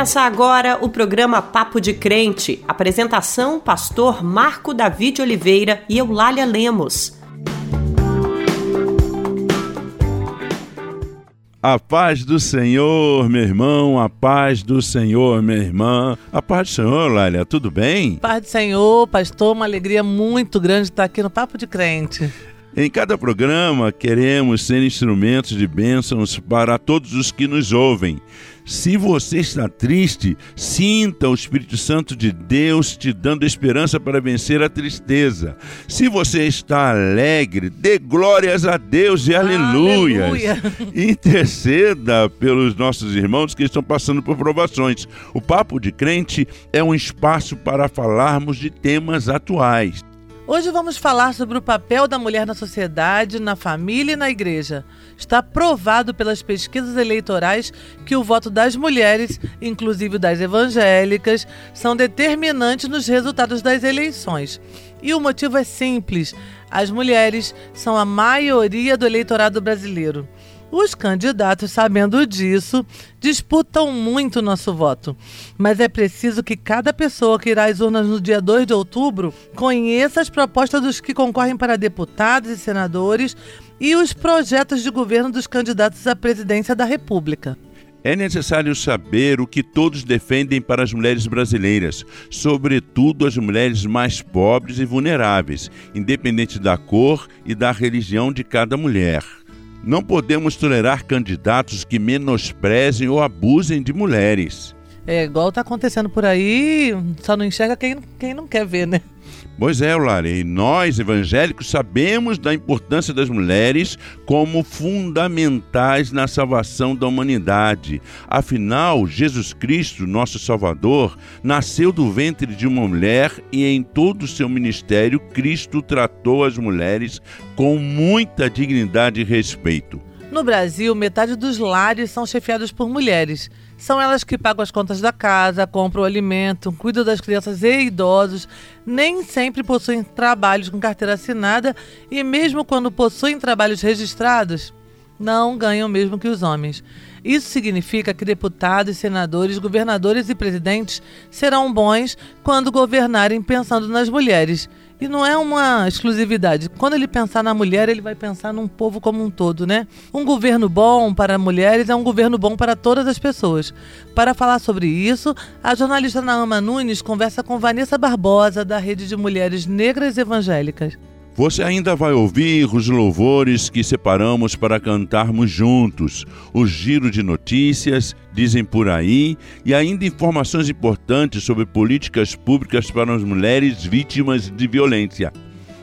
Começa agora o programa Papo de Crente. Apresentação: Pastor Marco David Oliveira e Eulália Lemos. A paz do Senhor, meu irmão, a paz do Senhor, minha irmã. A paz do Senhor, Lália, tudo bem? Paz do Senhor, pastor, uma alegria muito grande estar aqui no Papo de Crente. Em cada programa, queremos ser instrumentos de bênçãos para todos os que nos ouvem. Se você está triste, sinta o Espírito Santo de Deus te dando esperança para vencer a tristeza. Se você está alegre, dê glórias a Deus e aleluias. Aleluia. Interceda pelos nossos irmãos que estão passando por provações. O Papo de Crente é um espaço para falarmos de temas atuais. Hoje vamos falar sobre o papel da mulher na sociedade, na família e na igreja. Está provado pelas pesquisas eleitorais que o voto das mulheres, inclusive das evangélicas, são determinantes nos resultados das eleições. E o motivo é simples: as mulheres são a maioria do eleitorado brasileiro. Os candidatos, sabendo disso, disputam muito nosso voto. Mas é preciso que cada pessoa que irá às urnas no dia 2 de outubro conheça as propostas dos que concorrem para deputados e senadores e os projetos de governo dos candidatos à presidência da República. É necessário saber o que todos defendem para as mulheres brasileiras, sobretudo as mulheres mais pobres e vulneráveis, independente da cor e da religião de cada mulher. Não podemos tolerar candidatos que menosprezem ou abusem de mulheres. É igual está acontecendo por aí, só não enxerga quem, quem não quer ver, né? Pois é, Lari, nós evangélicos sabemos da importância das mulheres como fundamentais na salvação da humanidade. Afinal, Jesus Cristo, nosso Salvador, nasceu do ventre de uma mulher e em todo o seu ministério, Cristo tratou as mulheres com muita dignidade e respeito. No Brasil, metade dos lares são chefiados por mulheres. São elas que pagam as contas da casa, compram o alimento, cuidam das crianças e idosos, nem sempre possuem trabalhos com carteira assinada e, mesmo quando possuem trabalhos registrados, não ganham mesmo que os homens. Isso significa que deputados, senadores, governadores e presidentes serão bons quando governarem pensando nas mulheres e não é uma exclusividade. Quando ele pensar na mulher, ele vai pensar num povo como um todo, né? Um governo bom para mulheres é um governo bom para todas as pessoas. Para falar sobre isso, a jornalista Naama Nunes conversa com Vanessa Barbosa, da Rede de Mulheres Negras Evangélicas. Você ainda vai ouvir os louvores que separamos para cantarmos juntos, o giro de notícias, dizem por aí, e ainda informações importantes sobre políticas públicas para as mulheres vítimas de violência.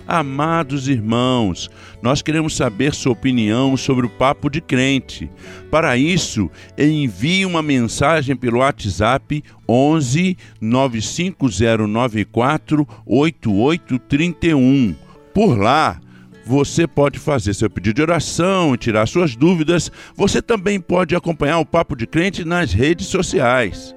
Amados irmãos, nós queremos saber sua opinião sobre o papo de crente. Para isso, envie uma mensagem pelo WhatsApp 11 95094 8831 por lá, você pode fazer seu pedido de oração, tirar suas dúvidas. Você também pode acompanhar o Papo de Crente nas redes sociais.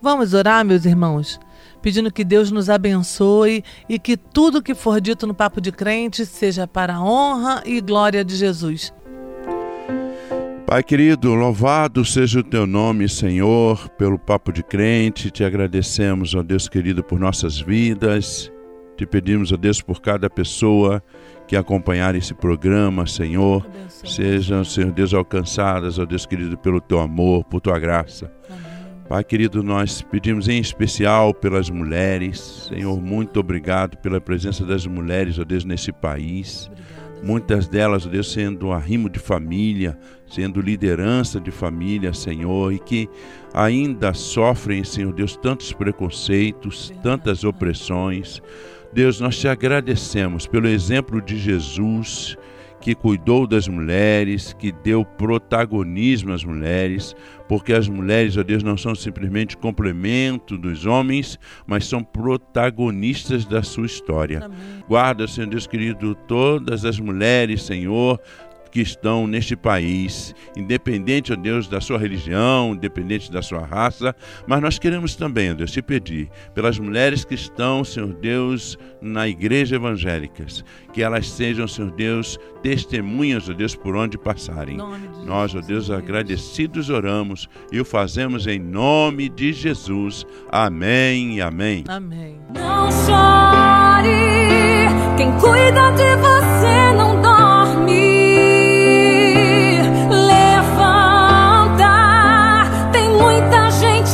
Vamos orar, meus irmãos, pedindo que Deus nos abençoe e que tudo que for dito no Papo de Crente seja para a honra e glória de Jesus. Pai querido, louvado seja o teu nome, Senhor, pelo papo de crente. Te agradecemos, ó Deus querido, por nossas vidas. Te pedimos, ó Deus, por cada pessoa que acompanhar esse programa, Senhor. Sejam, Senhor Deus, alcançadas, ó Deus querido, pelo teu amor, por tua graça. Pai querido, nós pedimos em especial pelas mulheres. Senhor, muito obrigado pela presença das mulheres, ó Deus, nesse país. Muitas delas, Deus, sendo arrimo de família, sendo liderança de família, Senhor, e que ainda sofrem, Senhor Deus, tantos preconceitos, tantas opressões. Deus, nós te agradecemos pelo exemplo de Jesus que cuidou das mulheres, que deu protagonismo às mulheres, porque as mulheres, ó Deus, não são simplesmente complemento dos homens, mas são protagonistas da sua história. Amém. Guarda, Senhor Deus querido, todas as mulheres, Senhor, que estão neste país, independente, ó Deus, da sua religião, independente da sua raça, mas nós queremos também, ó Deus, te pedir pelas mulheres que estão, Senhor Deus, na igreja evangélicas, que elas sejam, Senhor Deus, testemunhas, ó Deus, por onde passarem. Nós, ó Deus, agradecidos oramos e o fazemos em nome de Jesus. Amém e amém. Amém. Não chore, quem cuida de você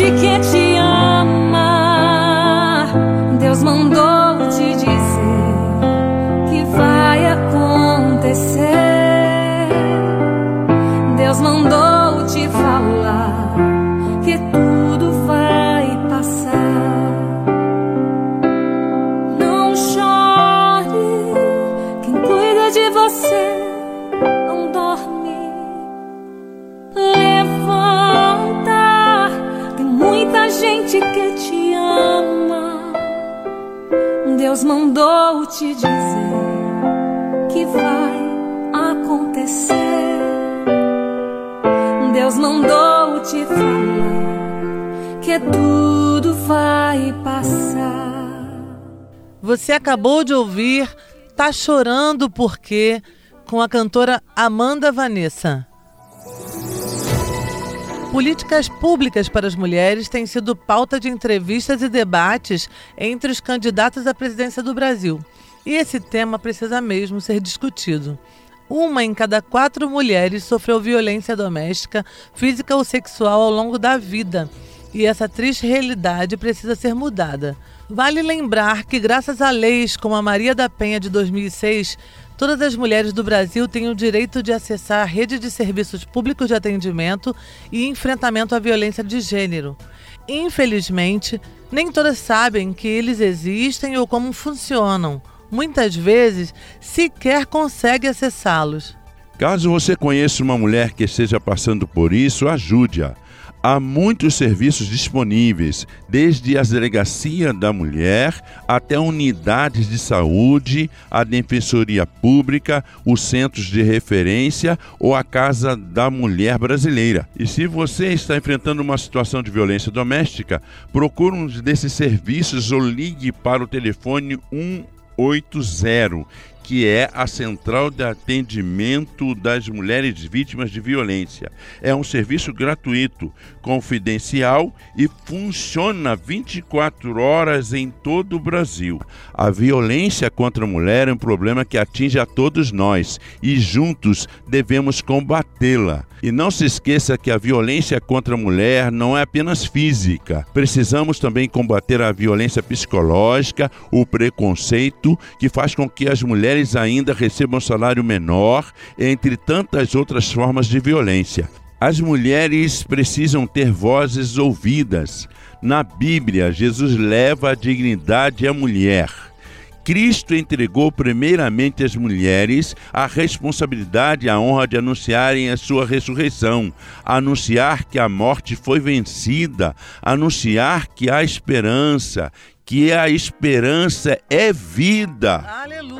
gente que te ama. Deus mandou te dizer que vai acontecer. Deus mandou te falar que tudo vai passar. Não chore, quem cuida de você não dorme. Gente que te ama. Deus mandou te dizer que vai acontecer. Deus mandou te falar que tudo vai passar. Você acabou de ouvir Tá Chorando Por Quê? com a cantora Amanda Vanessa. Políticas públicas para as mulheres têm sido pauta de entrevistas e debates entre os candidatos à presidência do Brasil. E esse tema precisa mesmo ser discutido. Uma em cada quatro mulheres sofreu violência doméstica, física ou sexual ao longo da vida. E essa triste realidade precisa ser mudada. Vale lembrar que, graças a leis como a Maria da Penha de 2006, todas as mulheres do Brasil têm o direito de acessar a rede de serviços públicos de atendimento e enfrentamento à violência de gênero. Infelizmente, nem todas sabem que eles existem ou como funcionam. Muitas vezes, sequer consegue acessá-los. Caso você conheça uma mulher que esteja passando por isso, ajude-a. Há muitos serviços disponíveis, desde as delegacias da mulher até unidades de saúde, a defensoria pública, os centros de referência ou a Casa da Mulher Brasileira. E se você está enfrentando uma situação de violência doméstica, procure um desses serviços ou ligue para o telefone 180 que é a Central de Atendimento das Mulheres Vítimas de Violência. É um serviço gratuito, confidencial e funciona 24 horas em todo o Brasil. A violência contra a mulher é um problema que atinge a todos nós e juntos devemos combatê-la. E não se esqueça que a violência contra a mulher não é apenas física. Precisamos também combater a violência psicológica, o preconceito que faz com que as mulheres ainda recebam salário menor, entre tantas outras formas de violência. As mulheres precisam ter vozes ouvidas. Na Bíblia, Jesus leva a dignidade à mulher. Cristo entregou primeiramente às mulheres a responsabilidade e a honra de anunciarem a sua ressurreição, anunciar que a morte foi vencida, anunciar que há esperança, que a esperança é vida. Aleluia!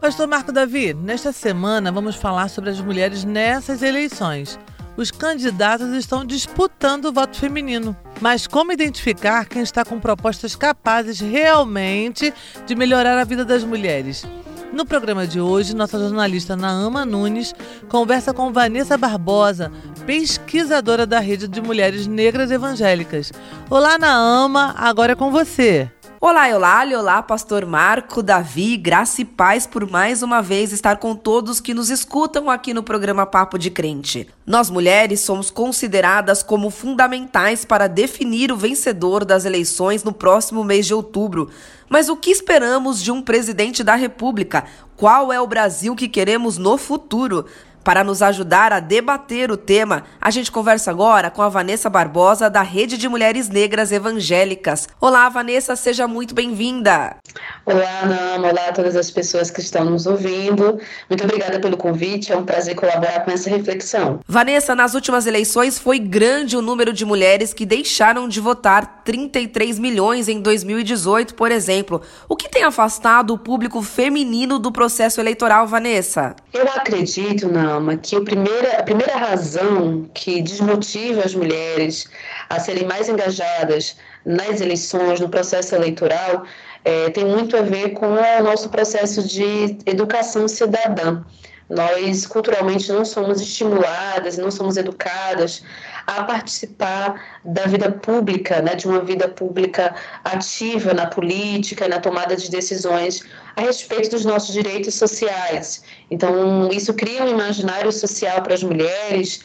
Pastor Marco Davi, nesta semana vamos falar sobre as mulheres nessas eleições. Os candidatos estão disputando o voto feminino. Mas como identificar quem está com propostas capazes realmente de melhorar a vida das mulheres? No programa de hoje, nossa jornalista Naama Nunes conversa com Vanessa Barbosa, pesquisadora da Rede de Mulheres Negras Evangélicas. Olá, Naama, agora é com você. Olá, Eulália, olá, pastor Marco, Davi, graça e paz por mais uma vez estar com todos que nos escutam aqui no programa Papo de Crente. Nós mulheres somos consideradas como fundamentais para definir o vencedor das eleições no próximo mês de outubro. Mas o que esperamos de um presidente da República? Qual é o Brasil que queremos no futuro? Para nos ajudar a debater o tema, a gente conversa agora com a Vanessa Barbosa, da Rede de Mulheres Negras Evangélicas. Olá, Vanessa, seja muito bem-vinda. Olá, Nama. Olá a todas as pessoas que estão nos ouvindo. Muito obrigada pelo convite. É um prazer colaborar com essa reflexão. Vanessa, nas últimas eleições foi grande o número de mulheres que deixaram de votar 33 milhões em 2018, por exemplo. O que tem afastado o público feminino do processo eleitoral, Vanessa? Eu acredito, Nama, que a primeira, a primeira razão que desmotiva as mulheres a serem mais engajadas nas eleições, no processo eleitoral, é, tem muito a ver com o nosso processo de educação cidadã. Nós, culturalmente, não somos estimuladas, não somos educadas a participar da vida pública, né, de uma vida pública ativa na política, na tomada de decisões a respeito dos nossos direitos sociais. Então, isso cria um imaginário social para as mulheres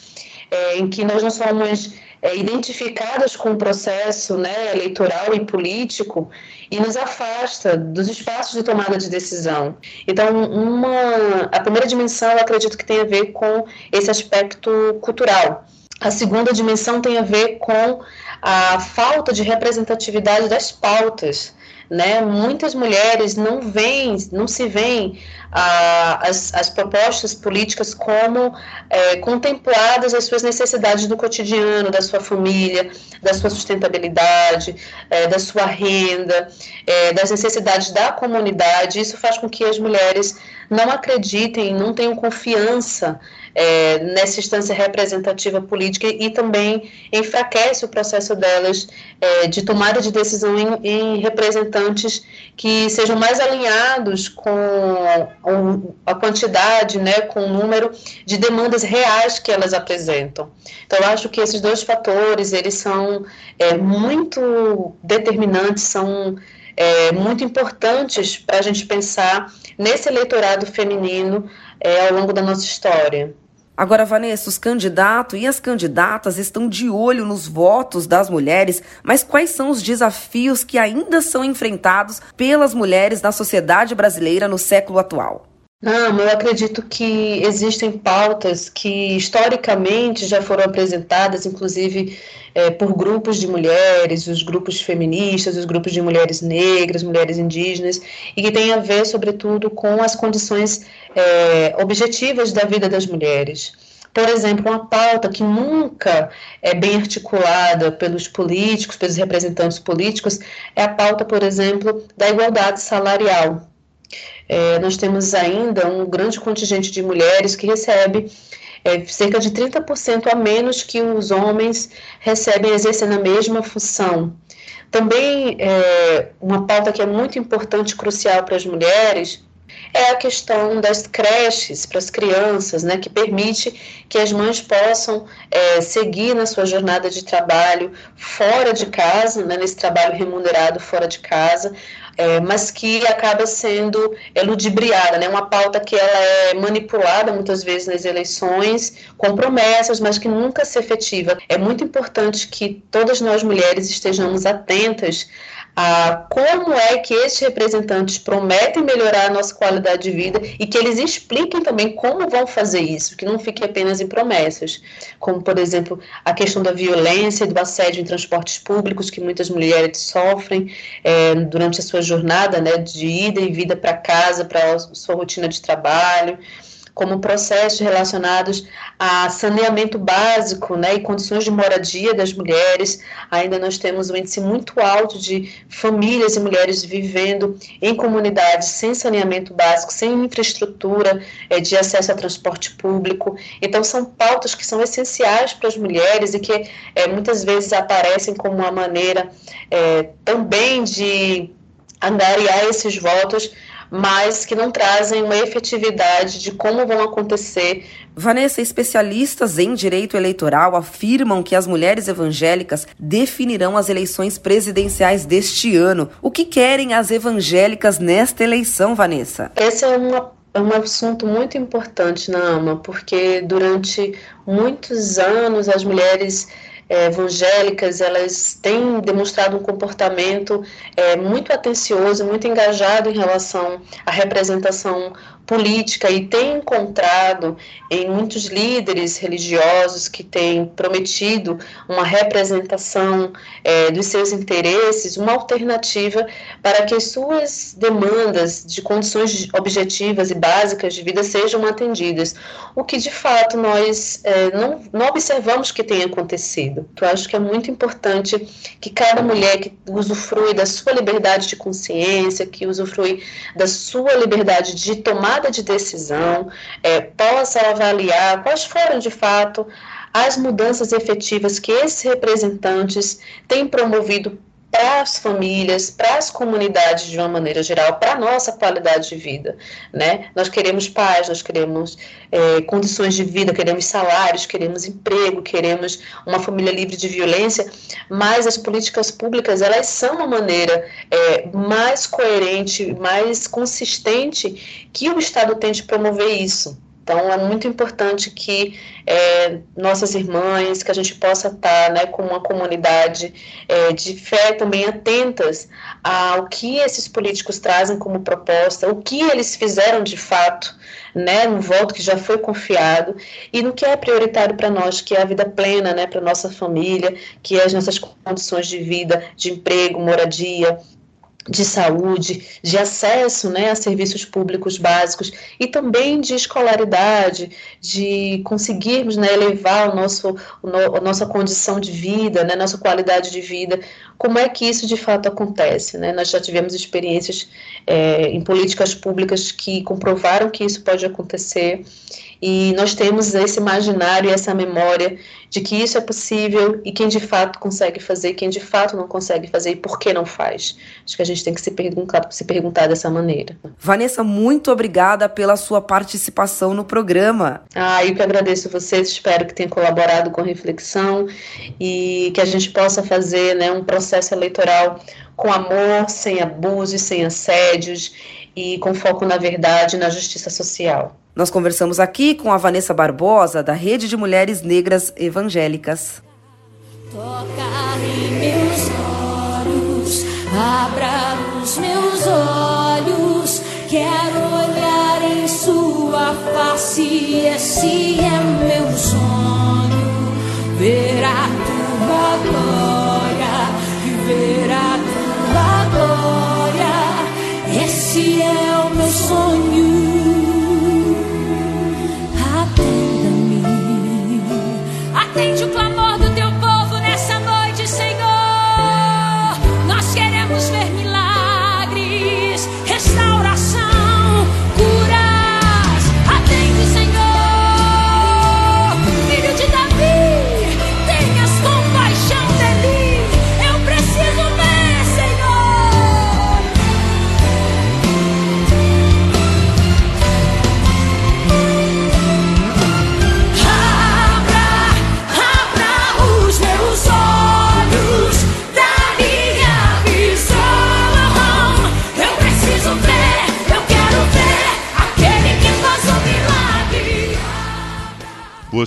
é, em que nós não somos é, identificadas com o processo né, eleitoral e político e nos afasta dos espaços de tomada de decisão. Então, uma, a primeira dimensão eu acredito que tem a ver com esse aspecto cultural. A segunda dimensão tem a ver com a falta de representatividade das pautas né? Muitas mulheres não veem, não se veem ah, as, as propostas políticas como é, contempladas as suas necessidades do cotidiano, da sua família, da sua sustentabilidade, é, da sua renda, é, das necessidades da comunidade. Isso faz com que as mulheres não acreditem, não tenham confiança é, nessa instância representativa política e também enfraquece o processo delas é, de tomada de decisão em, em, representantes que sejam mais alinhados com a quantidade, né, com o número de demandas reais que elas apresentam. Então, eu acho que esses dois fatores, eles são é, muito determinantes, são é, muito importantes para a gente pensar nesse eleitorado feminino é, ao longo da nossa história. Agora, Vanessa, os candidatos e as candidatas estão de olho nos votos das mulheres, mas quais são os desafios que ainda são enfrentados pelas mulheres na sociedade brasileira no século atual? Não, eu acredito que existem pautas que historicamente já foram apresentadas, inclusive é, por grupos de mulheres, os grupos feministas, os grupos de mulheres negras, mulheres indígenas, e que tem a ver, sobretudo, com as condições é, objetivas da vida das mulheres. Por exemplo, uma pauta que nunca é bem articulada pelos políticos, pelos representantes políticos, é a pauta, por exemplo, da igualdade salarial é, nós temos ainda um grande contingente de mulheres que recebe é, cerca de 30% a menos que os homens recebem exercendo a mesma função. Também é, uma pauta que é muito importante e crucial para as mulheres é a questão das creches para as crianças, né, que permite que as mães possam é, seguir na sua jornada de trabalho fora de casa, né, nesse trabalho remunerado fora de casa, é, mas que acaba sendo ludibriada, né? Uma pauta que ela é manipulada muitas vezes nas eleições, com promessas, mas que nunca se efetiva. É muito importante que todas nós mulheres estejamos atentas a como é que esses representantes prometem melhorar a nossa qualidade de vida e que eles expliquem também como vão fazer isso, que não fique apenas em promessas, como por exemplo a questão da violência do assédio em transportes públicos que muitas mulheres sofrem é, durante a sua jornada, né, de ida e vida para casa, para sua rotina de trabalho como processos relacionados a saneamento básico né, e condições de moradia das mulheres. Ainda nós temos um índice muito alto de famílias e mulheres vivendo em comunidades sem saneamento básico, sem infraestrutura é, de acesso a transporte público. Então, são pautas que são essenciais para as mulheres e que é, muitas vezes aparecem como uma maneira é, também de angariar esses votos mas que não trazem uma efetividade de como vão acontecer. Vanessa, especialistas em direito eleitoral afirmam que as mulheres evangélicas definirão as eleições presidenciais deste ano. O que querem as evangélicas nesta eleição, Vanessa? Esse é uma é um assunto muito importante na AMA, porque durante muitos anos as mulheres é, evangélicas, elas têm demonstrado um comportamento é, muito atencioso, muito engajado em relação à representação política e tem encontrado em muitos líderes religiosos que têm prometido uma representação é, dos seus interesses, uma alternativa para que as suas demandas de condições objetivas e básicas de vida sejam atendidas, o que de fato nós é, não, não observamos que tenha acontecido. Eu acho que é muito importante que cada mulher que usufrui da sua liberdade de consciência, que usufrui da sua liberdade de tomada de decisão, é, possa avaliar quais foram de fato as mudanças efetivas que esses representantes têm promovido para as famílias, para as comunidades de uma maneira geral, para a nossa qualidade de vida. Né? Nós queremos paz, nós queremos é, condições de vida, queremos salários, queremos emprego, queremos uma família livre de violência, mas as políticas públicas elas são uma maneira é, mais coerente, mais consistente que o Estado tem de promover isso. Então, é muito importante que é, nossas irmãs, que a gente possa estar né, com uma comunidade é, de fé também atentas ao que esses políticos trazem como proposta, o que eles fizeram de fato né, no voto que já foi confiado e no que é prioritário para nós, que é a vida plena né, para nossa família, que é as nossas condições de vida, de emprego, moradia, de saúde, de acesso né, a serviços públicos básicos e também de escolaridade, de conseguirmos né, elevar o nosso, o no, a nossa condição de vida, né, nossa qualidade de vida. Como é que isso de fato acontece? Né? Nós já tivemos experiências é, em políticas públicas que comprovaram que isso pode acontecer e nós temos esse imaginário e essa memória de que isso é possível e quem de fato consegue fazer, quem de fato não consegue fazer e por que não faz. Acho que a gente tem que se perguntar, se perguntar dessa maneira. Vanessa, muito obrigada pela sua participação no programa. Ah, eu que agradeço vocês, espero que tenha colaborado com a reflexão e que a gente possa fazer né, um processo eleitoral com amor, sem abusos, sem assédios e com foco na verdade e na justiça social. Nós conversamos aqui com a Vanessa Barbosa, da Rede de Mulheres Negras Evangélicas. Toca em meus olhos, abra os meus olhos, quero olhar em sua face, esse é meu sonho, ver a tua glória, ver a tua glória, esse é o meu sonho.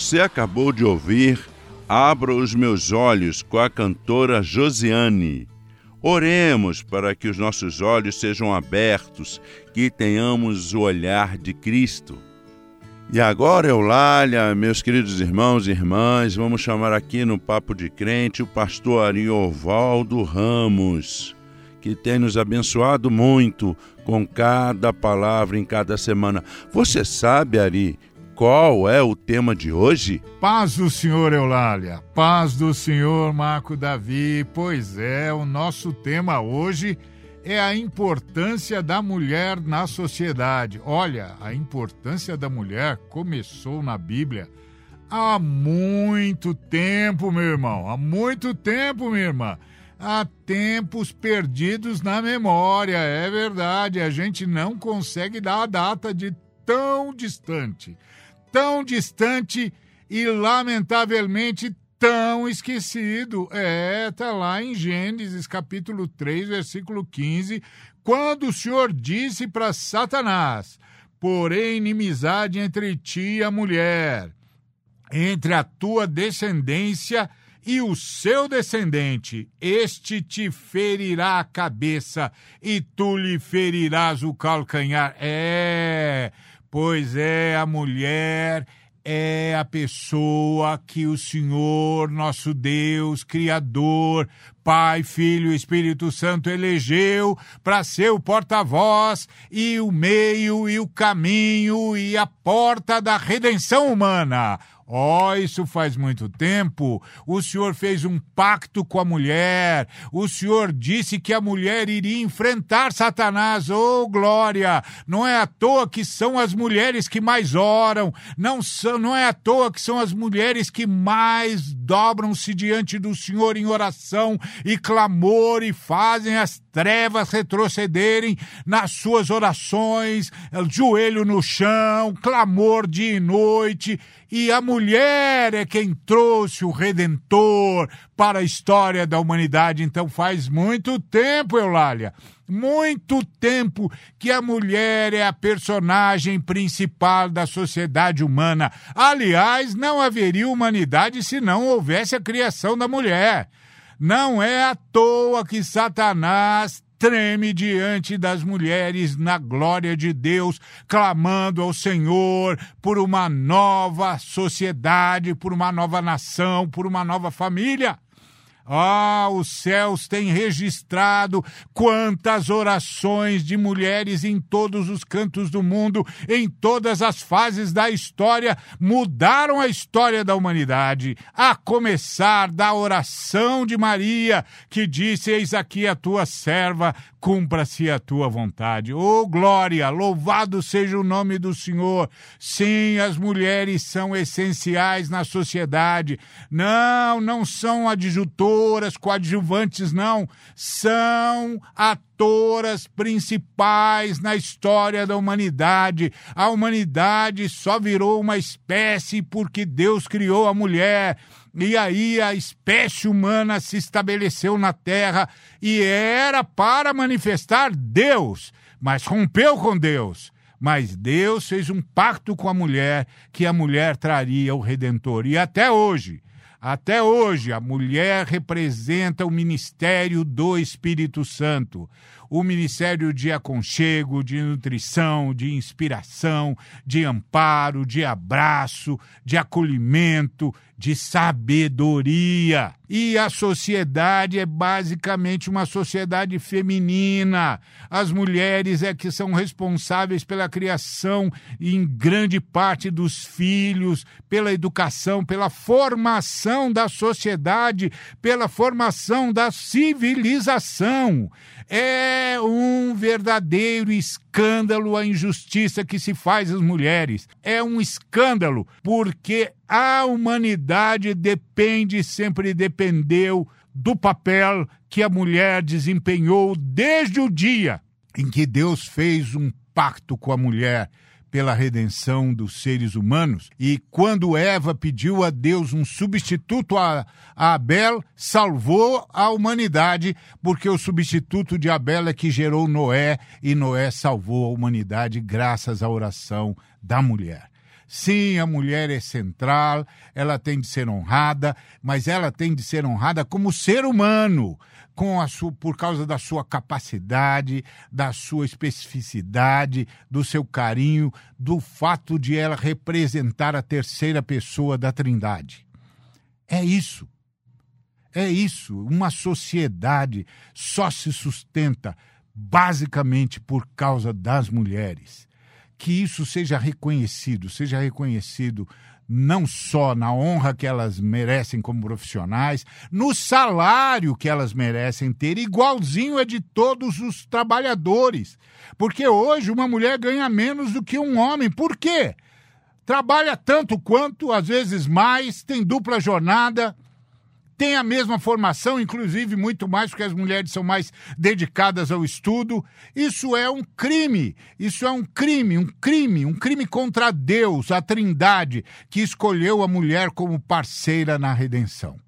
Você acabou de ouvir Abra os Meus Olhos com a cantora Josiane. Oremos para que os nossos olhos sejam abertos, que tenhamos o olhar de Cristo. E agora, Eulália, meus queridos irmãos e irmãs, vamos chamar aqui no Papo de Crente o pastor Ariovaldo Ramos, que tem nos abençoado muito com cada palavra em cada semana. Você sabe, Ari, qual é o tema de hoje? Paz do Senhor, Eulália. Paz do Senhor, Marco Davi. Pois é, o nosso tema hoje é a importância da mulher na sociedade. Olha, a importância da mulher começou na Bíblia há muito tempo, meu irmão. Há muito tempo, minha irmã. Há tempos perdidos na memória, é verdade. A gente não consegue dar a data de tão distante. Tão distante e, lamentavelmente, tão esquecido. É, tá lá em Gênesis capítulo 3, versículo 15, quando o Senhor disse para Satanás: Porém, inimizade entre ti e a mulher, entre a tua descendência e o seu descendente, este te ferirá a cabeça e tu lhe ferirás o calcanhar. É, Pois é, a mulher é a pessoa que o Senhor, nosso Deus, Criador, Pai, Filho e Espírito Santo elegeu para ser o porta-voz e o meio e o caminho e a porta da redenção humana. Ó, oh, isso faz muito tempo. O Senhor fez um pacto com a mulher. O Senhor disse que a mulher iria enfrentar Satanás. Oh, glória! Não é à toa que são as mulheres que mais oram. Não, são, não é à toa que são as mulheres que mais dobram-se diante do Senhor em oração e clamor e fazem as trevas retrocederem nas suas orações, joelho no chão, clamor dia e noite. E a mulher é quem trouxe o Redentor para a história da humanidade. Então faz muito tempo, Eulália, muito tempo que a mulher é a personagem principal da sociedade humana. Aliás, não haveria humanidade se não houvesse a criação da mulher. Não é à toa que Satanás treme diante das mulheres na glória de Deus, clamando ao Senhor por uma nova sociedade, por uma nova nação, por uma nova família. Ah, os céus têm registrado quantas orações de mulheres em todos os cantos do mundo, em todas as fases da história, mudaram a história da humanidade, a começar da oração de Maria, que disse: Eis aqui a tua serva, cumpra-se a tua vontade. Oh, glória! Louvado seja o nome do Senhor. Sim, as mulheres são essenciais na sociedade. Não, não são adjutoras, coadjuvantes, não. São atoras principais na história da humanidade. A humanidade só virou uma espécie porque Deus criou a mulher. E aí a espécie humana se estabeleceu na Terra e era para manifestar Deus, mas rompeu com Deus. Mas Deus fez um pacto com a mulher que a mulher traria o redentor. E até hoje, até hoje, a mulher representa o ministério do Espírito Santo. O ministério de aconchego, de nutrição, de inspiração, de amparo, de abraço, de acolhimento, de sabedoria. E a sociedade é basicamente uma sociedade feminina. As mulheres é que são responsáveis pela criação, em grande parte, dos filhos, pela educação, pela formação da sociedade, pela formação da civilização. É um verdadeiro escândalo a injustiça que se faz às mulheres. É um escândalo porque a humanidade depende, sempre dependeu do papel que a mulher desempenhou desde o dia em que Deus fez um pacto com a mulher pela redenção dos seres humanos. E quando Eva pediu a Deus um substituto a, Abel, salvou a humanidade, porque o substituto de Abel é que gerou Noé, e Noé salvou a humanidade graças à oração da mulher. Sim, a mulher é central, ela tem de ser honrada, mas ela tem de ser honrada como ser humano com a sua, por causa da sua capacidade, da sua especificidade, do seu carinho, do fato de ela representar a terceira pessoa da Trindade. É isso. É isso. Uma sociedade só se sustenta basicamente por causa das mulheres. Que isso seja reconhecido, seja reconhecido não só na honra que elas merecem como profissionais, no salário que elas merecem ter, igualzinho é de todos os trabalhadores. Porque hoje uma mulher ganha menos do que um homem. Por quê? Trabalha tanto quanto, às vezes mais, tem dupla jornada têm a mesma formação, inclusive muito mais, porque as mulheres são mais dedicadas ao estudo. Isso é um crime. Isso é um crime, um crime, um crime contra Deus, a Trindade, que escolheu a mulher como parceira na redenção.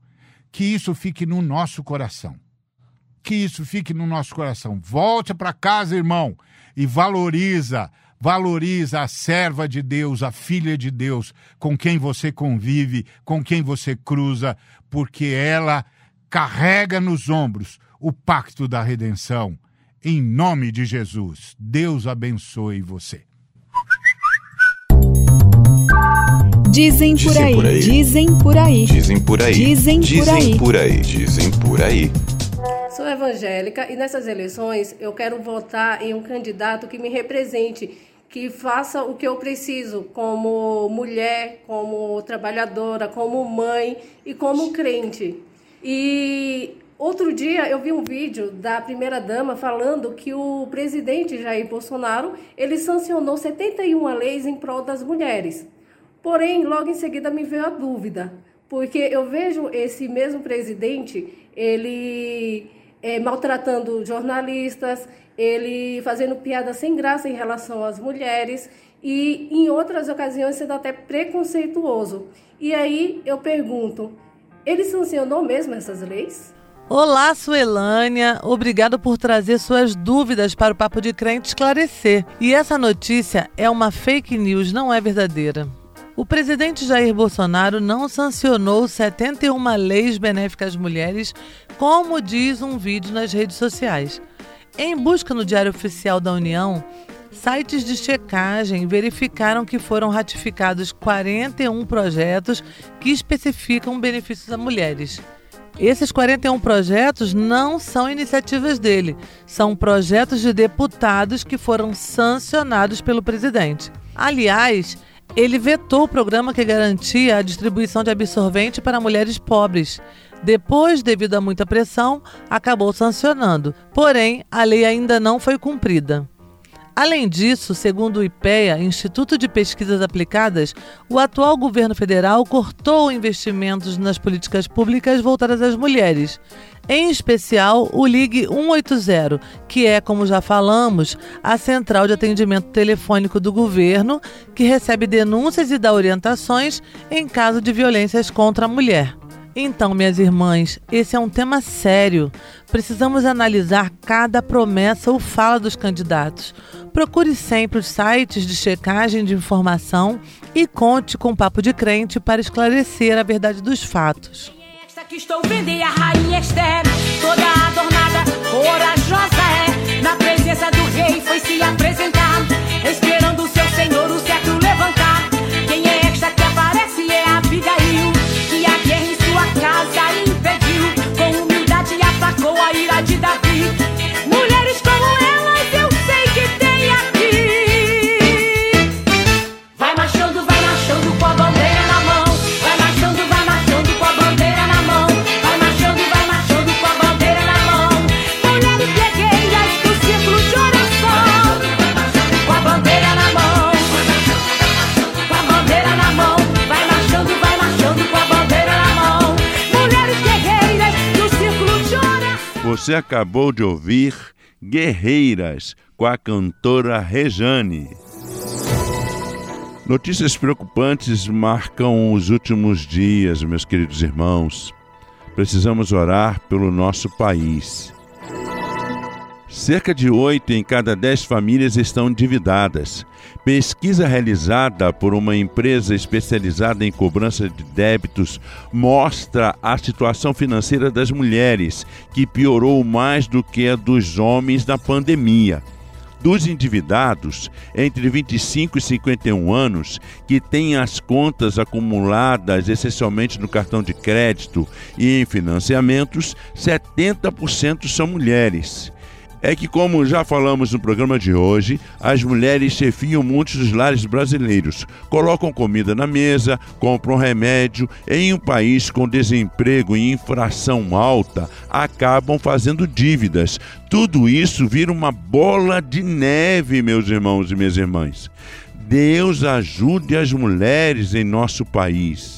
Que isso fique no nosso coração. Que isso fique no nosso coração. Volte para casa, irmão, e valoriza valoriza a serva de Deus, a filha de Deus, com quem você convive, com quem você cruza, porque ela carrega nos ombros o pacto da redenção. Em nome de Jesus, Deus abençoe você. Dizem por Dizem aí. por aí. Dizem por aí. Dizem por aí. Dizem por aí. Dizem por aí. Evangélica e nessas eleições eu quero votar em um candidato que me represente, que faça o que eu preciso como mulher, como trabalhadora, como mãe e como crente. E outro dia eu vi um vídeo da primeira dama falando que o presidente Jair Bolsonaro, ele sancionou 71 leis em prol das mulheres. Porém, logo em seguida me veio a dúvida, porque eu vejo esse mesmo presidente, ele eh, maltratando jornalistas, ele fazendo piada sem graça em relação às mulheres e em outras ocasiões sendo até preconceituoso. E aí eu pergunto, ele sancionou mesmo essas leis? Olá, Suelânia. Obrigado por trazer suas dúvidas para o Papo de Crente esclarecer. E essa notícia é uma fake news, não é verdadeira. O presidente Jair Bolsonaro não sancionou 71 leis benéficas às mulheres, como diz um vídeo nas redes sociais. Em busca no Diário Oficial da União, sites de checagem verificaram que foram ratificados 41 projetos que especificam benefícios a mulheres. Esses 41 projetos não são iniciativas dele, são projetos de deputados que foram sancionados pelo presidente. Aliás, ele vetou o programa que garantia a distribuição de absorvente para mulheres pobres. Depois, devido a muita pressão, acabou sancionando. Porém, a lei ainda não foi cumprida. Além disso, segundo o IPEA, Instituto de Pesquisas Aplicadas, o atual governo federal cortou investimentos nas políticas públicas voltadas às mulheres. Em especial, o Ligue 180, que é, como já falamos, a central de atendimento telefônico do governo, que recebe denúncias e dá orientações em caso de violências contra a mulher. Então, minhas irmãs, esse é um tema sério. Precisamos analisar cada promessa ou fala dos candidatos. Procure sempre os sites de checagem de informação e conte com o Papo de Crente para esclarecer a verdade dos fatos. Que estou vendo é a rainha Esther, toda adornada, corajosa é. Na presença do rei foi se apresentar, esperando o seu senhor o Você acabou de ouvir Guerreiras com a cantora Rejane. Notícias preocupantes marcam os últimos dias, meus queridos irmãos. Precisamos orar pelo nosso país. Cerca de 8 em cada 10 famílias estão endividadas. Pesquisa realizada por uma empresa especializada em cobrança de débitos mostra a situação financeira das mulheres, que piorou mais do que a dos homens na pandemia. Dos endividados entre 25 e 51 anos, que têm as contas acumuladas essencialmente no cartão de crédito e em financiamentos, 70% são mulheres é que, como já falamos no programa de hoje, as mulheres chefiam muitos dos lares brasileiros, colocam comida na mesa, compram remédio. Em um país com desemprego e infração alta, acabam fazendo dívidas. Tudo isso vira uma bola de neve, meus irmãos e minhas irmãs. Deus ajude as mulheres em nosso país.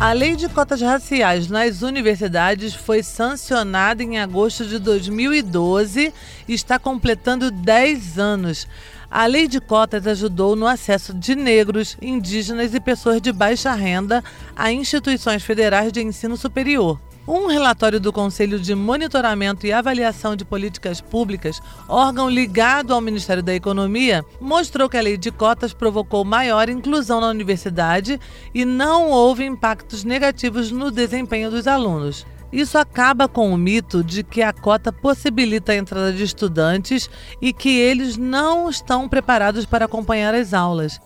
A lei de cotas raciais nas universidades foi sancionada em agosto de 2012 e está completando 10 anos. A lei de cotas ajudou no acesso de negros, indígenas e pessoas de baixa renda a instituições federais de ensino superior. Um relatório do Conselho de Monitoramento e Avaliação de Políticas Públicas, órgão ligado ao Ministério da Economia, mostrou que a lei de cotas provocou maior inclusão na universidade e não houve impactos negativos no desempenho dos alunos. Isso acaba com o mito de que a cota possibilita a entrada de estudantes e que eles não estão preparados para acompanhar as aulas.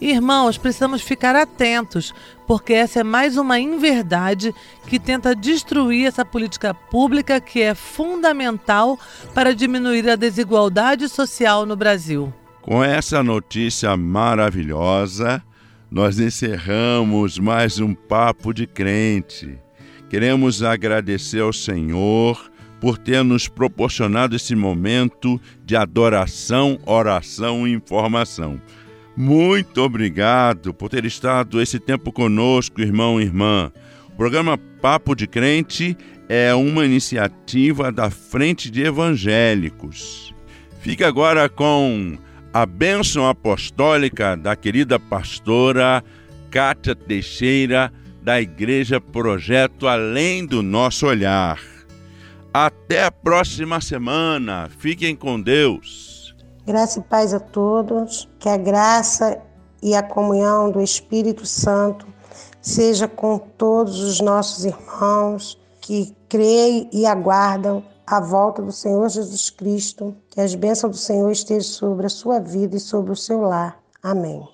Irmãos, precisamos ficar atentos, porque essa é mais uma inverdade que tenta destruir essa política pública que é fundamental para diminuir a desigualdade social no Brasil. Com essa notícia maravilhosa, nós encerramos mais um Papo de Crente. Queremos agradecer ao Senhor por ter nos proporcionado esse momento de adoração, oração e informação. Muito obrigado por ter estado esse tempo conosco, irmão e irmã. O programa Papo de Crente é uma iniciativa da Frente de Evangélicos. Fica agora com a bênção apostólica da querida pastora Cátia Teixeira da Igreja Projeto Além do Nosso Olhar. Até a próxima semana. Fiquem com Deus. Graça e paz a todos. Que a graça e a comunhão do Espírito Santo seja com todos os nossos irmãos que creem e aguardam a volta do Senhor Jesus Cristo. Que as bênçãos do Senhor estejam sobre a sua vida e sobre o seu lar. Amém.